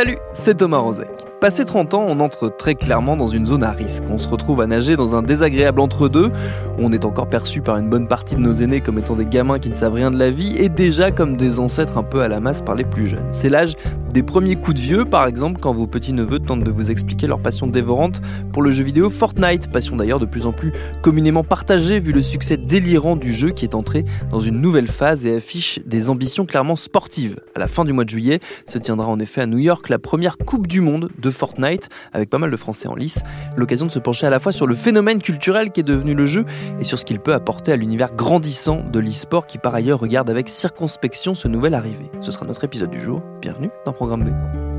Salut, c'est Thomas Rozek. Passé 30 ans, on entre très clairement dans une zone à risque. On se retrouve à nager dans un désagréable entre-deux, on est encore perçu par une bonne partie de nos aînés comme étant des gamins qui ne savent rien de la vie, et déjà comme des ancêtres un peu à la masse par les plus jeunes. C'est l'âge des premiers coups de vieux, par exemple, quand vos petits-neveux tentent de vous expliquer leur passion dévorante pour le jeu vidéo Fortnite, passion d'ailleurs de plus en plus communément partagée vu le succès délirant du jeu qui est entré dans une nouvelle phase et affiche des ambitions clairement sportives. À la fin du mois de juillet se tiendra en effet à New York la première Coupe du Monde de Fortnite, avec pas mal de Français en lice, l'occasion de se pencher à la fois sur le phénomène culturel qui est devenu le jeu et sur ce qu'il peut apporter à l'univers grandissant de l'e-sport qui par ailleurs regarde avec circonspection ce nouvel arrivé. Ce sera notre épisode du jour. Bienvenue dans Programme B.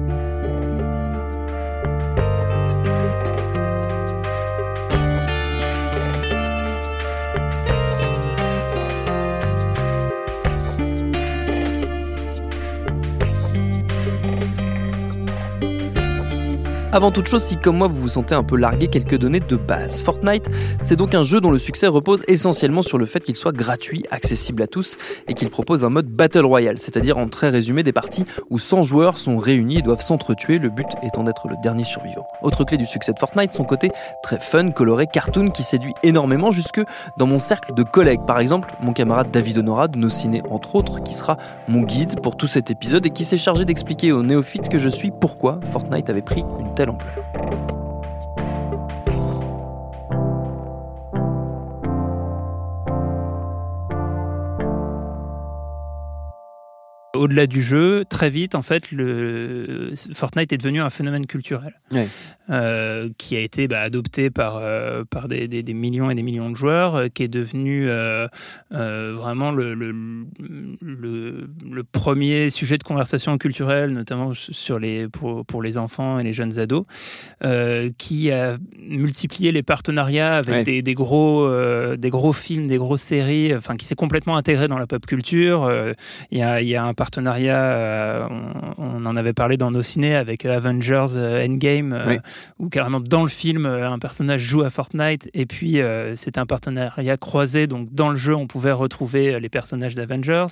Avant toute chose, si comme moi vous vous sentez un peu largué, quelques données de base. Fortnite, c'est donc un jeu dont le succès repose essentiellement sur le fait qu'il soit gratuit, accessible à tous, et qu'il propose un mode Battle Royale, c'est-à-dire en très résumé des parties où 100 joueurs sont réunis et doivent s'entretuer, le but étant d'être le dernier survivant. Autre clé du succès de Fortnite, son côté très fun, coloré, cartoon qui séduit énormément jusque dans mon cercle de collègues. Par exemple, mon camarade David Honora de nos ciné entre autres, qui sera mon guide pour tout cet épisode et qui s'est chargé d'expliquer aux néophytes que je suis pourquoi Fortnite avait pris une telle interromper. Au-delà du jeu, très vite, en fait, le Fortnite est devenu un phénomène culturel Ouais. euh, qui a été bah, adopté par, euh, par des, des- des millions et des millions de joueurs, euh, qui est devenu vraiment le, le, le, le premier sujet de conversation culturelle, notamment sur les, pour, pour les enfants et les jeunes ados, qui a multiplié les partenariats avec Ouais. des, des gros, des gros films, des grosses séries, enfin, qui s'est complètement intégré dans la pop culture. Il y, a, y a un partenariat, euh, on, on en avait parlé dans nos ciné avec Avengers euh, Endgame, euh, Oui. où carrément dans le film, un personnage joue à Fortnite, et puis c'était un partenariat croisé, donc dans le jeu, on pouvait retrouver les personnages d'Avengers.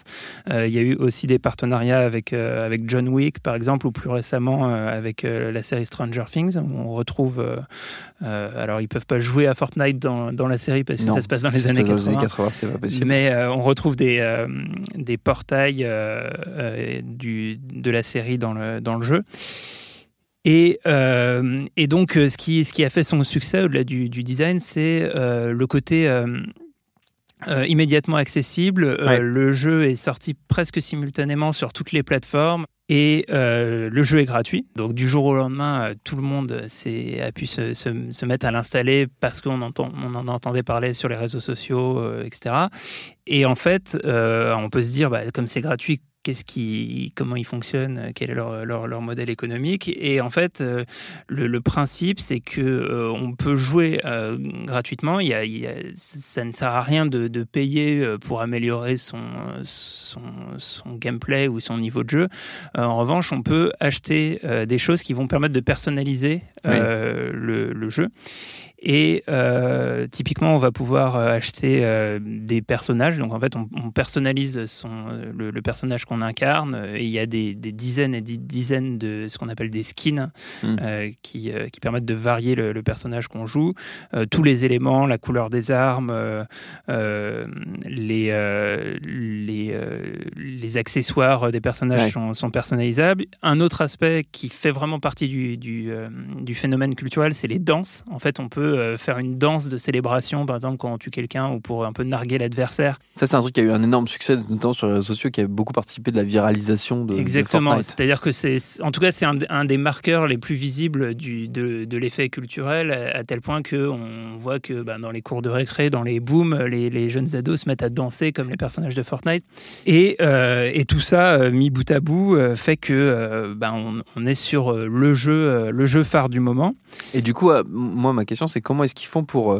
Il y a eu aussi des partenariats avec, avec John Wick, par exemple, ou plus récemment avec la série Stranger Things, où on retrouve... alors, ils peuvent pas jouer à Fortnite dans, dans la série, parce que Non, ça se passe dans les années passe dans 80. 80, c'est pas possible. Mais on retrouve des, des portails du, de la série dans le, dans le jeu. Et, euh, et donc, euh, ce qui, ce qui a fait son succès au-delà du, du design, c'est euh, le côté euh, euh, immédiatement accessible. Euh, Ouais. le jeu est sorti presque simultanément sur toutes les plateformes. Et euh, le jeu est gratuit. Donc du jour au lendemain, euh, tout le monde a pu se, se- se mettre à l'installer parce qu'on entend, on en entendait parler sur les réseaux sociaux, euh, etc. Et en fait, euh, on peut se dire, bah, comme c'est gratuit, qu'est-ce qui, comment ils fonctionnent, quel est leur, leur, leur modèle économique. Et en fait, euh, le, le principe, c'est que euh, on peut jouer euh, gratuitement. Il y a, il y a- ça ne sert à rien de, de payer euh, pour améliorer son, son, son gameplay ou son niveau de jeu. Euh, en revanche, on peut acheter euh, des choses qui vont permettre de personnaliser euh, le, le jeu. Et euh, typiquement, on va pouvoir euh, acheter euh, des personnages. Donc en fait, on, on personnalise son, le, le personnage qu'on incarne. Et il y a des, des dizaines et des dizaines de ce qu'on appelle des skins Mm. euh, qui, qui permettent de varier le, le personnage qu'on joue. Tous les éléments, la couleur des armes, les, les, les accessoires des personnages Ouais. sont, sont personnalisables. Un autre aspect qui fait vraiment partie du, du, du phénomène culturel, c'est les danses. En fait, on peut peut faire une danse de célébration, par exemple quand on tue quelqu'un ou pour un peu narguer l'adversaire. Ça, c'est un truc qui a eu un énorme succès, notamment sur les réseaux sociaux, qui a beaucoup participé de la viralisation de Exactement. C'est-à-dire que c'est, en tout cas, c'est un, des marqueurs les plus visibles du, de, l'effet culturel, à, tel point que on voit que bah, dans les cours de récré, dans les booms, les, jeunes ados se mettent à danser comme les personnages de Fortnite. Et, euh, et tout ça, euh, mis bout à bout, euh, fait que on, on, est sur le jeu, le jeu phare du moment. Et du coup, moi, ma question, c'est comment est-ce qu'ils font pour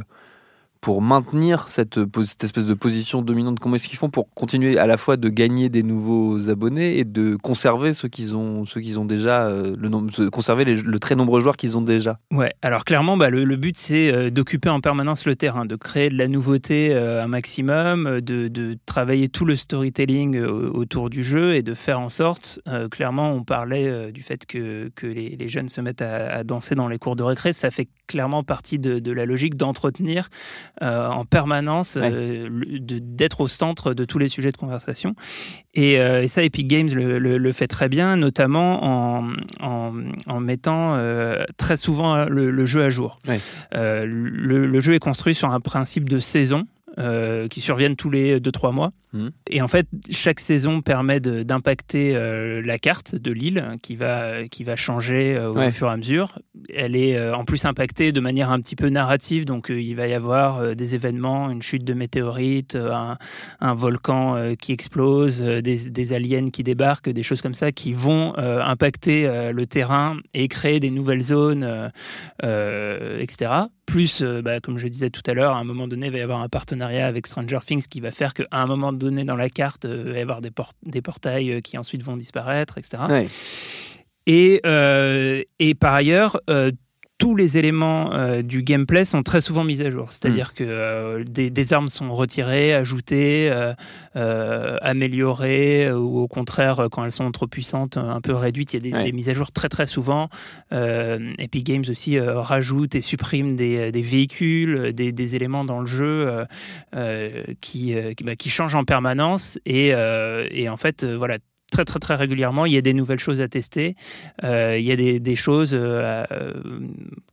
pour maintenir cette, espèce de position dominante Comment est-ce qu'ils font pour continuer à la fois de gagner des nouveaux abonnés et de conserver ceux qu'ils ont, ceux qu'ils ont déjà, euh, le nombre, conserver le très nombreux joueurs qu'ils ont déjà? Ouais, alors clairement, bah, le, but c'est euh, d'occuper en permanence le terrain, de créer de la nouveauté euh, un maximum, de, travailler tout le storytelling autour du jeu et de faire en sorte, clairement, on parlait du fait que, les, les, jeunes se mettent à, danser dans les cours de récré, ça fait clairement partie de la logique d'entretenir euh, en permanence, euh, d'être au centre de tous les sujets de conversation. Et, euh, ça, Epic Games le, fait très bien, notamment en, en, mettant très souvent le, jeu à jour. le, jeu est construit sur un principe de saison. qui surviennent tous les 2-3 mois. Mmh. Et en fait, chaque saison permet d'impacter euh, la carte de l'île qui va, qui va changer euh, au fur et à mesure. Elle est euh, en plus impactée de manière un petit peu narrative, donc il va y avoir des événements, une chute de météorites, un, volcan qui explose, des, aliens qui débarquent, des choses comme ça qui vont impacter le terrain et créer des nouvelles zones, etc. Plus, bah, comme je disais tout à l'heure, à un moment donné, il va y avoir un partenariat avec Stranger Things qui va faire qu'à un moment donné dans la carte, euh, il va y avoir des, des portails euh, qui ensuite vont disparaître, etc. Et, euh, et par ailleurs, tous les éléments euh, du gameplay sont très souvent mis à jour. C'est-à-dire mm. que euh, des, armes sont retirées, ajoutées, euh, améliorées, ou au contraire, quand elles sont trop puissantes, un peu réduites. Il y a des, mises à jour très très souvent. Epic Games aussi rajoute et supprime des, véhicules, des, éléments dans le jeu qui, bah, qui, changent en permanence. Et, et en fait, voilà, très très très régulièrement. Il y a des nouvelles choses à tester. Euh, il y a des, des choses euh,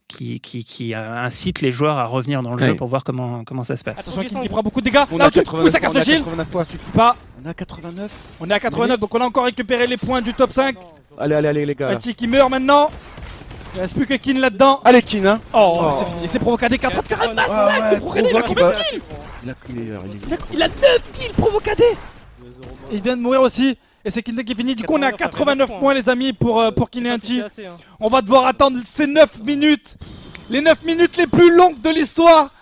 qui, qui, qui, incitent les joueurs à revenir dans le jeu pour voir comment, comment ça se passe. Attention, qui, prend beaucoup de dégâts. On Là, a 89, sa carte de shield. Ça suffit pas. On a 89. On est à 89, donc on a encore récupéré les points du top 5. Allez, allez, allez, les gars. Un qui meurt maintenant. Il reste plus que Kin là-dedans. Allez, Kin, hein. Oh, oh. c'est fini. Il s'est provoqué des 4 de faire un massacre. il a combien de kills il a, il, a, 9 kills provocadés. Il vient de mourir aussi. Et c'est Kiné qui finit. Du coup, on est à 89 points, les amis, pour, euh, pour Kineanti. Hein. On va devoir attendre ces 9 minutes. Les 9 minutes les plus longues de l'histoire.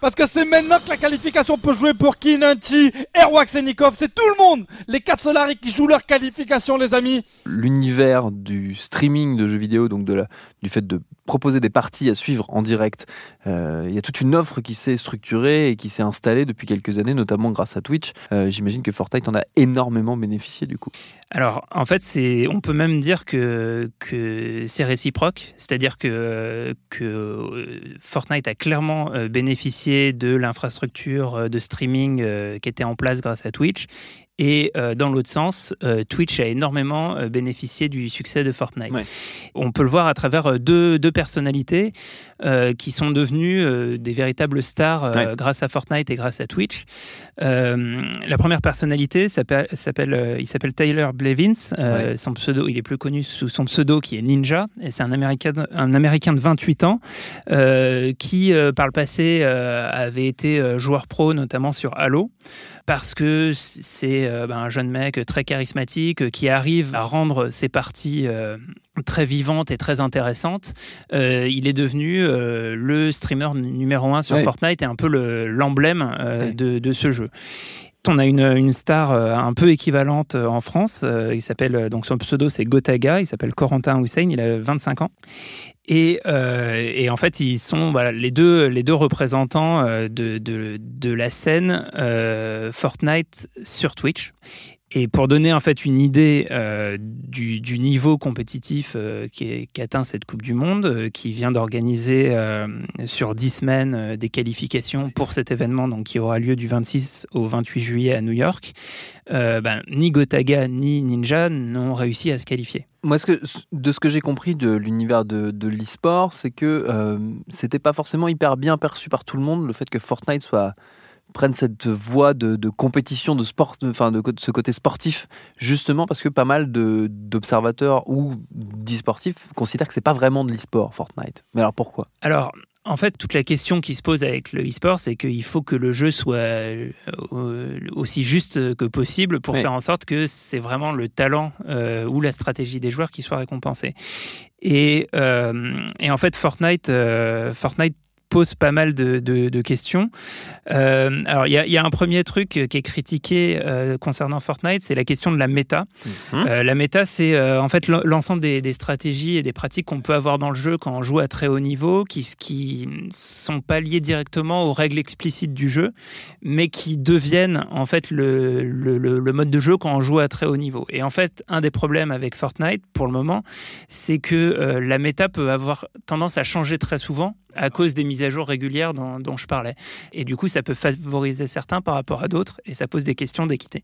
Parce que c'est maintenant que la qualification peut jouer pour Kinanti, Erwax et Nikov. C'est tout le monde, les 4 Solari qui jouent leur qualification, les amis. L'univers du streaming de jeux vidéo, donc de la, du fait de proposer des parties à suivre en direct, euh, il y a toute une offre qui s'est structurée et qui s'est installée depuis quelques années, notamment grâce à Twitch. Euh, j'imagine que Fortnite en a énormément bénéficié du coup. Alors, en fait, on peut même dire que, c'est réciproque, c'est-à-dire que, que Fortnite a clairement euh, bénéficié de l'infrastructure euh, de streaming euh, qui était en place grâce à Twitch, et euh, dans l'autre sens, euh, Twitch a énormément euh, bénéficié du succès de Fortnite. On peut le voir à travers deux, deux personnalités qui sont devenues des véritables stars grâce à Fortnite et grâce à Twitch. la première personnalité s'appelle, il s'appelle Tyler Blevins. Son pseudo, il est plus connu sous son pseudo qui est Ninja. Et c'est un américain, un américain de 28 ans qui, par le passé, avait été joueur pro, notamment sur Halo parce que c'est euh, ben, un jeune mec très charismatique euh, qui arrive à rendre ses parties euh, très vivantes et très intéressantes. il est devenu le streamer numéro un sur Fortnite et un peu l'emblème de, ce jeu on a une, star un peu équivalente en France. il s'appelle donc son pseudo c'est Gotaga. Il s'appelle Corentin Hussein. Il a 25 ans euh, et, en fait, ils sont les, deux, les deux représentants euh, de, de, la scène euh, Fortnite sur Twitch. Et pour donner en fait une idée euh, du, niveau compétitif euh, qui, qui, atteint cette Coupe du Monde, euh, qui vient d'organiser sur 10 semaines des qualifications pour cet événement donc, qui aura lieu du 26 au 28 juillet à New York, ben, ni Gotaga ni Ninja n'ont réussi à se qualifier. Moi, de ce que j'ai compris de l'univers de, de l'e-sport, c'est que c'était pas forcément hyper bien perçu par tout le monde le fait que Fortnite soit prennent cette voie de, de compétition, de sport, enfin de, de, ce côté sportif, justement parce que pas mal d'observateurs ou d'e-sportifs considèrent que c'est pas vraiment de l'e-sport Fortnite. Mais alors pourquoi? Alors. En fait, toute la question qui se pose avec le e-sport, c'est qu'il faut que le jeu soit aussi juste que possible pour oui. faire en sorte que c'est vraiment le talent euh, ou la stratégie des joueurs qui soit récompensé. Et, euh, et en fait, Fortnite, euh, Fortnite pose pas mal de, de, de questions. Euh, alors, il y, y, a un premier truc qui est critiqué euh, concernant Fortnite, c'est la question de la méta. Mmh. Euh, la méta, c'est en fait l'ensemble des, des, stratégies et des pratiques qu'on peut avoir dans le jeu quand on joue à très haut niveau, qui qui sont pas liées directement aux règles explicites du jeu, mais qui deviennent en fait le, le, le mode de jeu quand on joue à très haut niveau. Et en fait, un des problèmes avec Fortnite pour le moment, c'est que la méta peut avoir tendance à changer très souvent à cause des mises à jour régulières dont, je parlais. Et du coup, ça peut favoriser certains par rapport à d'autres et ça pose des questions d'équité.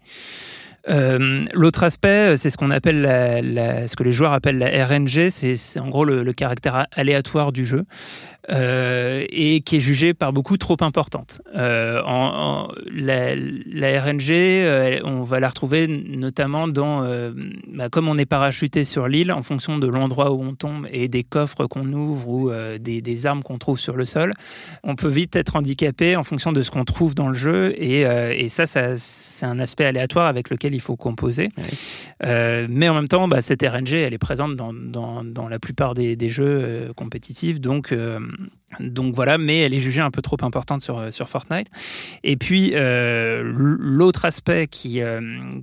Euh, L'autre aspect, c'est ce qu'on appelle la, ce que les joueurs appellent la RNG, c'est en gros le, caractère aléatoire du jeu euh, et qui est jugé par beaucoup trop importante. Euh, en, en, la, la, RNG, euh, on va la retrouver notamment dans, euh, bah, comme on est parachuté sur l'île, en fonction de l'endroit où on tombe et des coffres qu'on ouvre ou euh, des, des, armes qu'on trouve sur le sol, on peut vite être handicapé en fonction de ce qu'on trouve dans le jeu et, et ça, ça c'est un aspect aléatoire avec lequel il faut composer. Euh, mais en même temps, bah, cette RNG, elle est présente dans, dans, dans la plupart des, des jeux euh, compétitifs. Donc, euh, donc voilà, mais elle est jugée un peu trop importante sur, sur Fortnite. Et puis, l'autre aspect qui,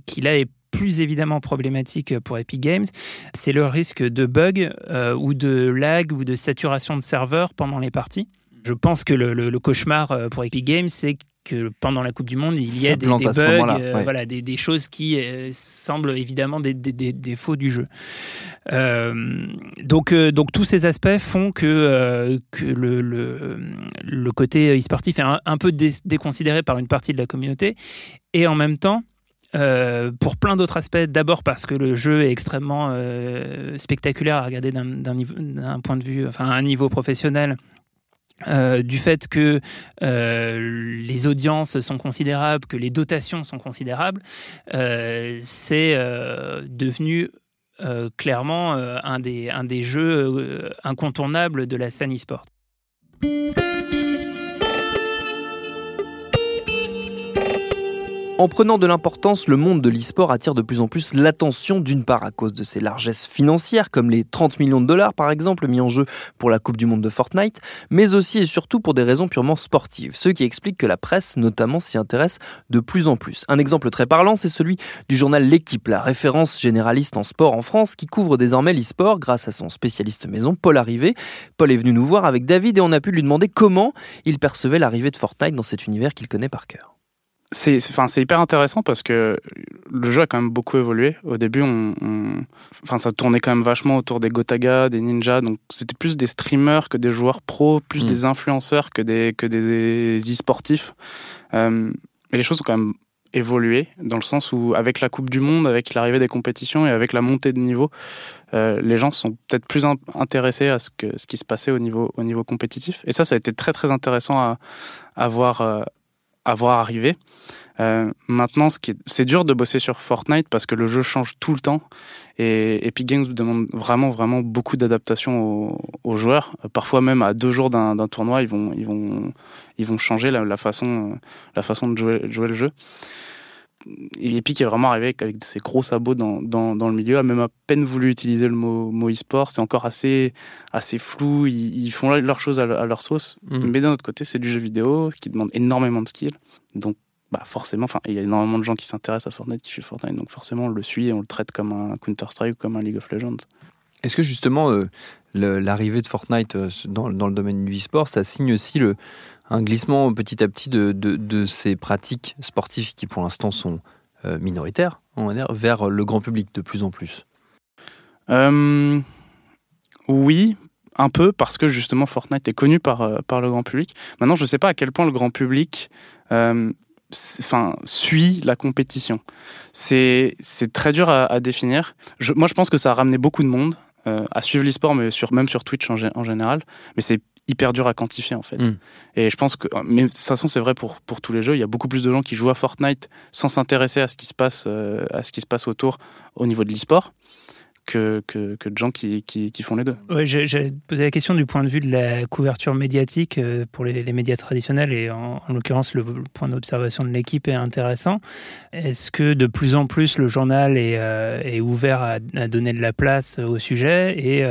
qui là est plus évidemment problématique pour Epic Games, c'est le risque de bug ou de lag ou de saturation de serveur pendant les parties. Je pense que le, le, le cauchemar pour Epic Games, c'est que pendant la Coupe du Monde, il y a des, des bugs, euh, ouais. voilà, des, des, choses qui euh, semblent évidemment des, des défauts du jeu. Euh, donc, donc tous ces aspects font que, que le, le, le, côté e-sportif est un, un peu dé déconsidéré par une partie de la communauté, et en même temps, euh, pour plein d'autres aspects. D'abord parce que le jeu est extrêmement euh, spectaculaire à regarder d'un point de vue, enfin, à un niveau professionnel. Euh, du fait que euh, les audiences sont considérables, que les dotations sont considérables, euh, c'est devenu clairement un des, un, des, jeux incontournables de la scène e-sport. En prenant de l'importance, le monde de l'e-sport attire de plus en plus l'attention d'une part à cause de ses largesses financières, comme les 30 millions de dollars par exemple mis en jeu pour la Coupe du Monde de Fortnite, mais aussi et surtout pour des raisons purement sportives, ce qui explique que la presse notamment s'y intéresse de plus en plus. Un exemple très parlant, c'est celui du journal L'équipe, la référence généraliste en sport en France qui couvre désormais l'e-sport grâce à son spécialiste maison, Paul Arrivé. Paul est venu nous voir avec David et on a pu lui demander comment il percevait l'arrivée de Fortnite dans cet univers qu'il connaît par cœur c'est enfin c'est hyper intéressant parce que le jeu a quand même beaucoup évolué. Au début, on, on, enfin ça tournait quand même vachement autour des Gotaga, des ninjas, donc c'était plus des streamers que des joueurs pros, plus mmh. des influenceurs que des que des e-sportifs. Euh, mais les choses ont quand même évolué dans le sens où avec la Coupe du Monde, avec l'arrivée des compétitions et avec la montée de niveau, euh, les gens sont peut-être plus intéressés à ce que ce qui se passait au niveau au niveau compétitif. Et ça, ça a été très très intéressant à, à voir. Euh, à voir arriver. Euh, maintenant, c'est dur de bosser sur Fortnite parce que le jeu change tout le temps et Epic Games demande vraiment vraiment beaucoup d'adaptation aux, aux, joueurs. Parfois même à deux jours d'un tournoi, ils vont ils vont ils vont changer la, la façon la façon de jouer, jouer le jeu. Epic est vraiment arrivé avec ses gros sabots dans, dans, dans, le milieu, a même à peine voulu utiliser le mot, mot e-sport. C'est encore assez, assez flou. Ils, ils font leurs choses à, à, leur sauce. Mmh. Mais d'un autre côté, c'est du jeu vidéo qui demande énormément de skills. Donc, bah forcément, enfin, il y a énormément de gens qui s'intéressent à Fortnite, qui suivent Fortnite. Donc, forcément, on le suit et on le traite comme un Counter-Strike ou comme un League of Legends. Est-ce que justement, euh, l'arrivée de Fortnite euh, dans, dans, le domaine du e-sport, ça signe aussi le, un glissement petit à petit de, de, ces pratiques sportives qui pour l'instant sont euh, minoritaires on va dire, vers le grand public de plus en plus euh, Oui, un peu, parce que justement Fortnite est connu par, euh, par le grand public. Maintenant, je ne sais pas à quel point le grand public enfin, suit la compétition. C'est très dur à, définir. Je, moi, je pense que ça a ramené beaucoup de monde à suivre l'e-sport, mais sur, même sur Twitch en, en général. Mais c'est hyper dur à quantifier en fait. Mm. Et je pense que, mais de toute façon c'est vrai pour, pour tous les jeux, il y a beaucoup plus de gens qui jouent à Fortnite sans s'intéresser à ce qui se passe euh, à ce qui se passe autour au niveau de l'e-sport. Que, que, que, de gens qui, qui, qui font les deux. Ouais, j'ai posé la question du point de vue de la couverture médiatique euh, pour les, les médias traditionnels et en, l'occurrence le, point d'observation de l'équipe est intéressant. Est-ce que de plus en plus le journal est, euh, est ouvert à, à, donner de la place au sujet et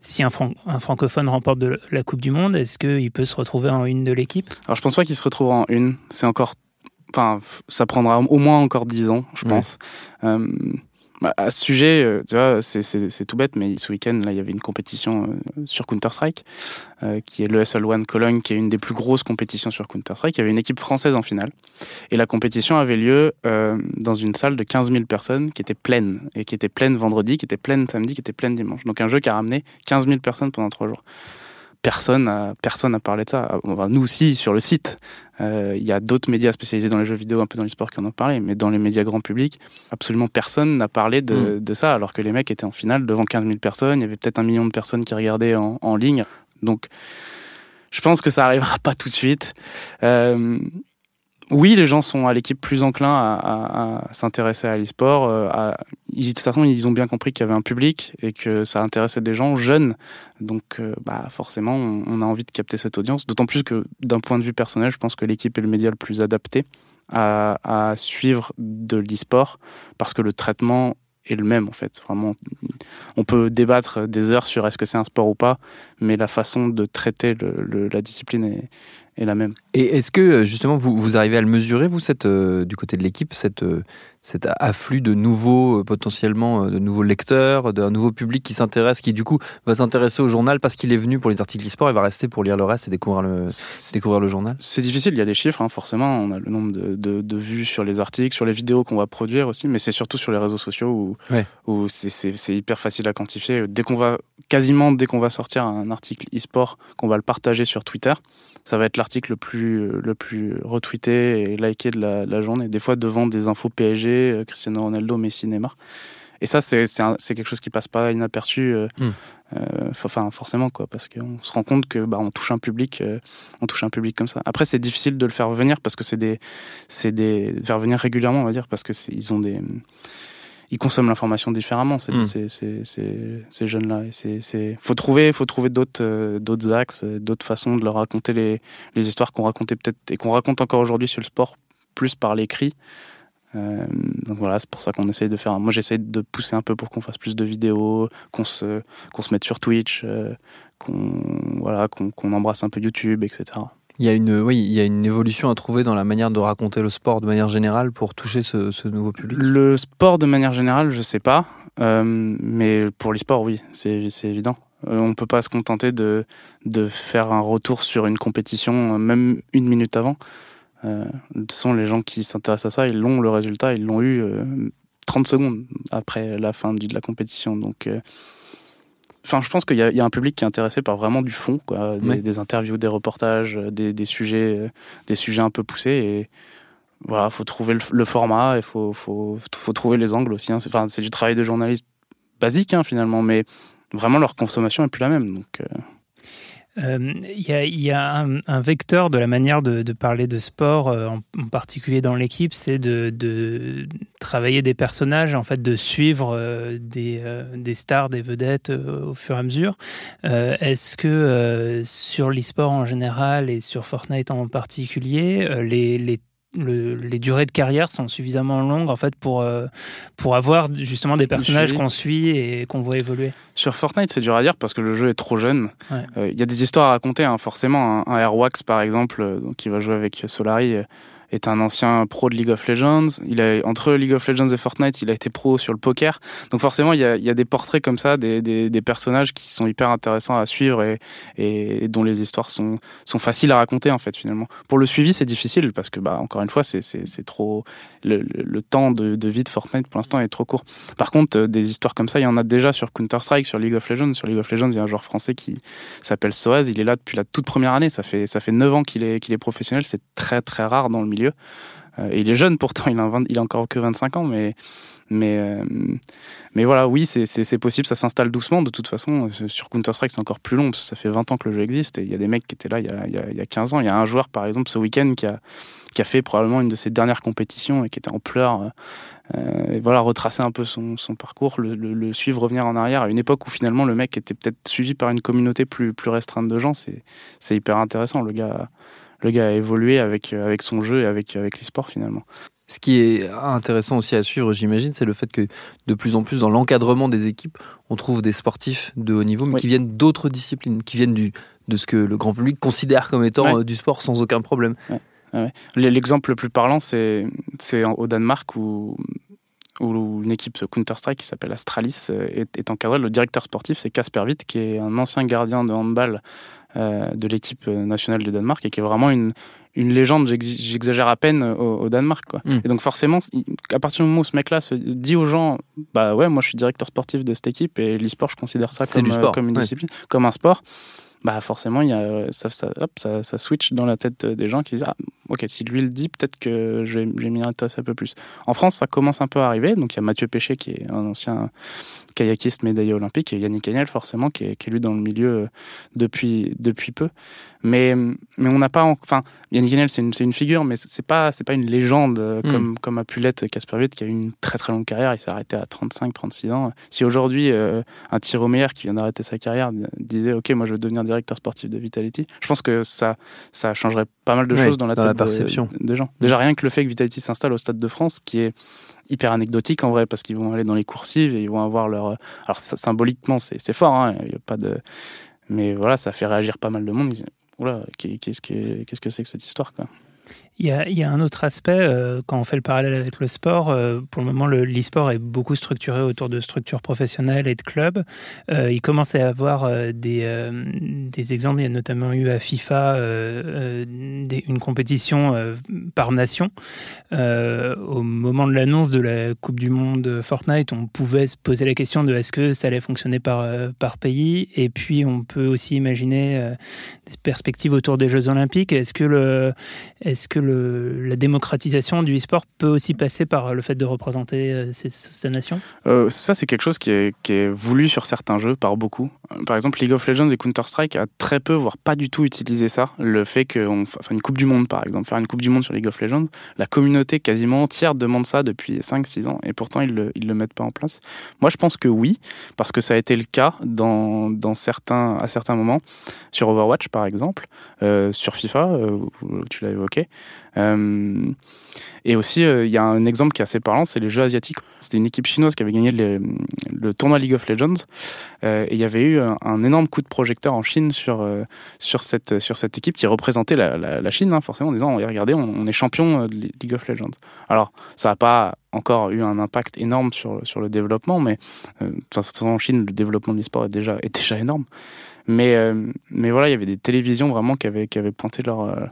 si un, francophone remporte de la Coupe du Monde, est-ce qu'il peut se retrouver en une de l'équipe? Alors je pense pas qu'il se retrouve en une. C'est encore, enfin, ça prendra au moins encore dix ans, je pense. Euh, à ce sujet, euh, tu vois, c'est tout bête, mais ce week-end, là, il y avait une compétition euh, sur Counter-Strike, euh, qui est le SL1 Cologne, qui est une des plus grosses compétitions sur Counter-Strike. Il y avait une équipe française en finale. Et la compétition avait lieu dans une salle de 15 000 personnes qui était pleine, et qui était pleine vendredi, qui était pleine samedi, qui était pleine dimanche. Donc un jeu qui a ramené 15 000 personnes pendant trois jours personne n'a personne a parlé de ça. nous aussi, sur le site, euh, il y a d'autres médias spécialisés dans les jeux vidéo, un peu dans l'e-sport, qui en ont parlé, mais dans les médias grand public, absolument personne n'a parlé de, mm. de, ça, alors que les mecs étaient en finale devant 15 000 personnes, il y avait peut-être un million de personnes qui regardaient en, en ligne. Donc, je pense que ça arrivera pas tout de suite. Euh, oui, les gens sont à l'équipe plus enclins à, s'intéresser à l'e-sport. Euh, de toute façon, ils ont bien compris qu'il y avait un public et que ça intéressait des gens jeunes. Donc, euh, bah, forcément, on, a envie de capter cette audience. D'autant plus que, d'un point de vue personnel, je pense que l'équipe est le média le plus adapté à, suivre de l'e-sport parce que le traitement est le même en fait. Vraiment, on peut débattre des heures sur est-ce que c'est un sport ou pas, mais la façon de traiter la discipline est, est, la même. Et est-ce que justement vous, vous arrivez à le mesurer, vous, cette, euh, du côté de l'équipe, cette, euh, cet afflux de nouveaux, euh, potentiellement, de nouveaux lecteurs, d'un nouveau public qui s'intéresse, qui du coup va s'intéresser au journal parce qu'il est venu pour les articles e-sport et va rester pour lire le reste et découvrir le, découvrir le journal? C'est difficile, il y a des chiffres, hein, forcément. On a le nombre de, de, vues sur les articles, sur les vidéos qu'on va produire aussi, mais c'est surtout sur les réseaux sociaux où, où c'est hyper facile à quantifier. Dès qu'on va, quasiment dès qu'on va sortir un article e-sport, qu'on va le partager sur Twitter, ça va être l'article le plus, le plus retweeté et liké de la, la journée. Des fois devant des infos PSG euh, Cristiano Ronaldo, Messi, Neymar. Et ça, c'est quelque chose qui passe pas inaperçu, euh, hmm. euh, enfin forcément quoi, parce qu'on se rend compte que bah, on touche un public, on touche un public comme ça. Après, c'est difficile de le faire venir parce que c'est des, c'est des faire venir régulièrement, on va dire, parce que ils ont des, ils consomment l'information différemment ces, hmm. ces, ces, ces jeunes-là. Et c'est, faut trouver, faut trouver d'autres, d'autres axes, d'autres façons de leur raconter les, les histoires qu'on racontait peut-être et qu'on raconte encore aujourd'hui sur le sport, plus par l'écrit. Euh, donc voilà, c'est pour ça qu'on essaye de faire. Moi, j'essaye de pousser un peu pour qu'on fasse plus de vidéos, qu'on se, qu'on se mette sur Twitch, euh, qu'on voilà, qu'on embrasse un peu YouTube, etc. Il y, a une, oui, il y a une évolution à trouver dans la manière de raconter le sport de manière générale pour toucher ce, ce nouveau public? Le sport de manière générale, je sais pas. Euh, mais pour l'e-sport, oui, c'est évident. on ne peut pas se contenter de, de faire un retour sur une compétition, même une minute avant. Euh, sont les gens qui s'intéressent à ça, ils l'ont le résultat, ils l'ont eu 30 euh, secondes après la fin de la compétition. Donc, euh, enfin, je pense qu'il y, a un public qui est intéressé par vraiment du fond, quoi, des, interviews, des reportages, des, sujets, des sujets un peu poussés. Et voilà, faut trouver le, format, il faut, faut, faut, trouver les angles aussi. Hein. Enfin, c'est du travail de journaliste basique hein, finalement, mais vraiment leur consommation est plus la même. Donc euh, il y a, un, vecteur de la manière de, parler de sport, euh, en, particulier dans l'équipe, c'est de, travailler des personnages, en fait, de suivre euh, des, stars, des vedettes au fur et à mesure. Est-ce que sur l'e-sport en général et sur Fortnite en particulier, les les durées de carrière sont suffisamment longues en fait pour, euh, pour avoir justement des personnages qu'on suit et qu'on voit évoluer. Sur Fortnite, c'est dur à dire parce que le jeu est trop jeune. Il euh, y a des histoires à raconter, hein. forcément. Un, Airwax, par exemple, euh, qui va jouer avec Solari, est un ancien pro de League of Legends. Il a, entre League of Legends et Fortnite, il a été pro sur le poker. Donc forcément, il y a, il y a des portraits comme ça, des, des, personnages qui sont hyper intéressants à suivre et, et, dont les histoires sont, sont faciles à raconter en fait finalement. Pour le suivi, c'est difficile parce que bah encore une fois, c'est, trop le, le, temps de, vie de Fortnite pour l'instant est trop court. Par contre, euh, des histoires comme ça, il y en a déjà sur Counter Strike, sur League of Legends. Sur League of Legends, il y a un joueur français qui s'appelle Soaz. Il est là depuis la toute première année. Ça fait ça fait 9 ans qu'il est qu'il est professionnel. C'est très très rare dans le milieu. Euh, il est jeune pourtant, il a, encore que 25 ans, mais, mais, euh, mais voilà, oui, c'est possible, ça s'installe doucement. De toute façon, euh, sur Counter-Strike, c'est encore plus long, parce que ça fait 20 ans que le jeu existe, et il y a des mecs qui étaient là il y a, y a, 15 ans. Il y a un joueur, par exemple, ce week-end, qui a, qui a fait probablement une de ses dernières compétitions et qui était en pleurs. voilà, retracer un peu son, parcours, le, le, suivre, revenir en arrière, à une époque où finalement le mec était peut-être suivi par une communauté plus, plus restreinte de gens, c'est hyper intéressant. Le gars le gars a évolué avec, euh, avec son jeu et avec, avec l'e-sport finalement. Ce qui est intéressant aussi à suivre, j'imagine, c'est le fait que de plus en plus dans l'encadrement des équipes, on trouve des sportifs de haut niveau, mais qui viennent d'autres disciplines, qui viennent du, de ce que le grand public considère comme étant euh, du sport sans aucun problème. L'exemple le plus parlant, c'est au Danemark où, où une équipe Counter-Strike qui s'appelle Astralis euh, est, est encadrée. Le directeur sportif, c'est Casper Witt, qui est un ancien gardien de handball de l'équipe nationale du Danemark et qui est vraiment une, une légende, j'exagère à peine, au, Danemark. Quoi. Hmm. Et donc forcément, à partir du moment où ce mec-là se dit aux gens, bah ouais, moi je suis directeur sportif de cette équipe et l'e-sport, je considère ça comme, euh, comme une discipline, comme un sport, bah forcément, il y a, ça, ça, hop, ça, ça, switch dans la tête des gens qui disent ah, ok, si lui le dit, peut-être que je vais m'y intéresser un peu plus. En France, ça commence un peu à arriver. Donc il y a Mathieu Péché qui est un ancien kayakiste médaillé olympique et Yannick Agnel forcément qui est, qui est lui dans le milieu euh, depuis, depuis peu. Mais, mais on n'a pas. Enfin, Yannick Agnel, c'est une, une, figure, mais c'est pas, pas une légende euh, hmm. comme, comme a pu l'être Casper Witt qui a eu une très très longue carrière. Il s'est arrêté à 35, 36 ans. Si aujourd'hui, euh, un Thierry Meyer qui vient d'arrêter sa carrière disait Ok, moi je veux devenir directeur sportif de Vitality, je pense que ça, ça changerait pas mal de choses dans la tête perception. des gens. Déjà, rien que le fait que Vitality s'installe au Stade de France, qui est hyper anecdotique en vrai, parce qu'ils vont aller dans les coursives et ils vont avoir leur. Alors, symboliquement, c'est fort, hein, il y a pas de. Mais voilà, ça fait réagir pas mal de monde. Ils disent, Oula, qu'est-ce que c'est -ce que, que cette histoire quoi il y, a, un autre aspect, euh, quand on fait le parallèle avec le sport, euh, pour le moment, l'e-sport est beaucoup structuré autour de structures professionnelles et de clubs. Euh, il commence à y avoir des, exemples, il y a notamment eu à FIFA une compétition par nation. au moment de l'annonce de la Coupe du Monde Fortnite, on pouvait se poser la question de est-ce que ça allait fonctionner par, par pays Et puis, on peut aussi imaginer des perspectives autour des Jeux Olympiques. Est-ce que le... Est -ce que le la démocratisation du e-sport peut aussi passer par le fait de représenter euh, sa nation euh, Ça, c'est quelque chose qui est, voulu sur certains jeux par beaucoup. Par exemple, League of Legends et Counter-Strike a très peu, voire pas du tout utilisé ça. Le fait qu'on fasse une Coupe du Monde, par exemple, faire une Coupe du Monde sur League of Legends, la communauté quasiment entière demande ça depuis 5-6 ans et pourtant ils ils le mettent pas en place. Moi, je pense que oui, parce que ça a été le cas dans, certains, à certains moments, sur Overwatch par exemple, euh, sur FIFA, tu l'as évoqué. Euh, et aussi, euh, il y a un exemple qui est assez parlant, c'est les Jeux asiatiques. C'était une équipe chinoise qui avait gagné le, tournoi League of Legends. Euh, et il y avait eu un, énorme coup de projecteur en Chine sur, sur, cette, sur cette équipe qui représentait la, Chine, hein, forcément, en disant regardez, on, est champion de League of Legends. Alors, ça n'a pas encore eu un impact énorme sur, sur le développement, mais en Chine, le développement de l'e-sport est déjà, est déjà énorme. Mais, mais voilà, il y avait des télévisions vraiment qui avaient, qui avaient pointé leur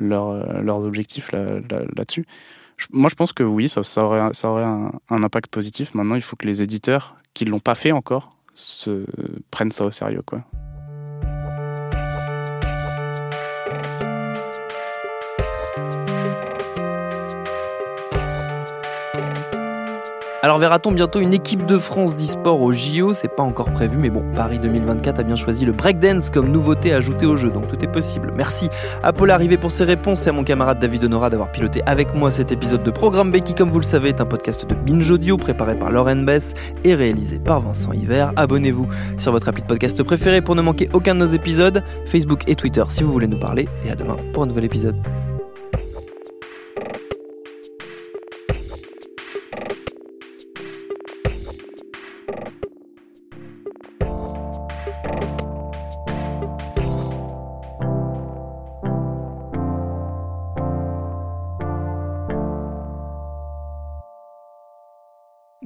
leur, leurs objectifs là-dessus. moi, je pense que oui, ça, aurait, ça aurait un, un, impact positif. Maintenant, il faut que les éditeurs qui ne l'ont pas fait encore se prennent ça au sérieux. Quoi. Alors verra-t-on bientôt une équipe de France d'e-sport au JO C'est pas encore prévu, mais bon, Paris 2024 a bien choisi le breakdance comme nouveauté ajoutée au jeu, donc tout est possible. Merci à Paul Arrivé pour ses réponses et à mon camarade David Honora d'avoir piloté avec moi cet épisode de Programme B qui, comme vous le savez, est un podcast de Binge Audio préparé par Lauren Bess et réalisé par Vincent Hiver. Abonnez-vous sur votre appli de podcast préféré pour ne manquer aucun de nos épisodes, Facebook et Twitter si vous voulez nous parler, et à demain pour un nouvel épisode.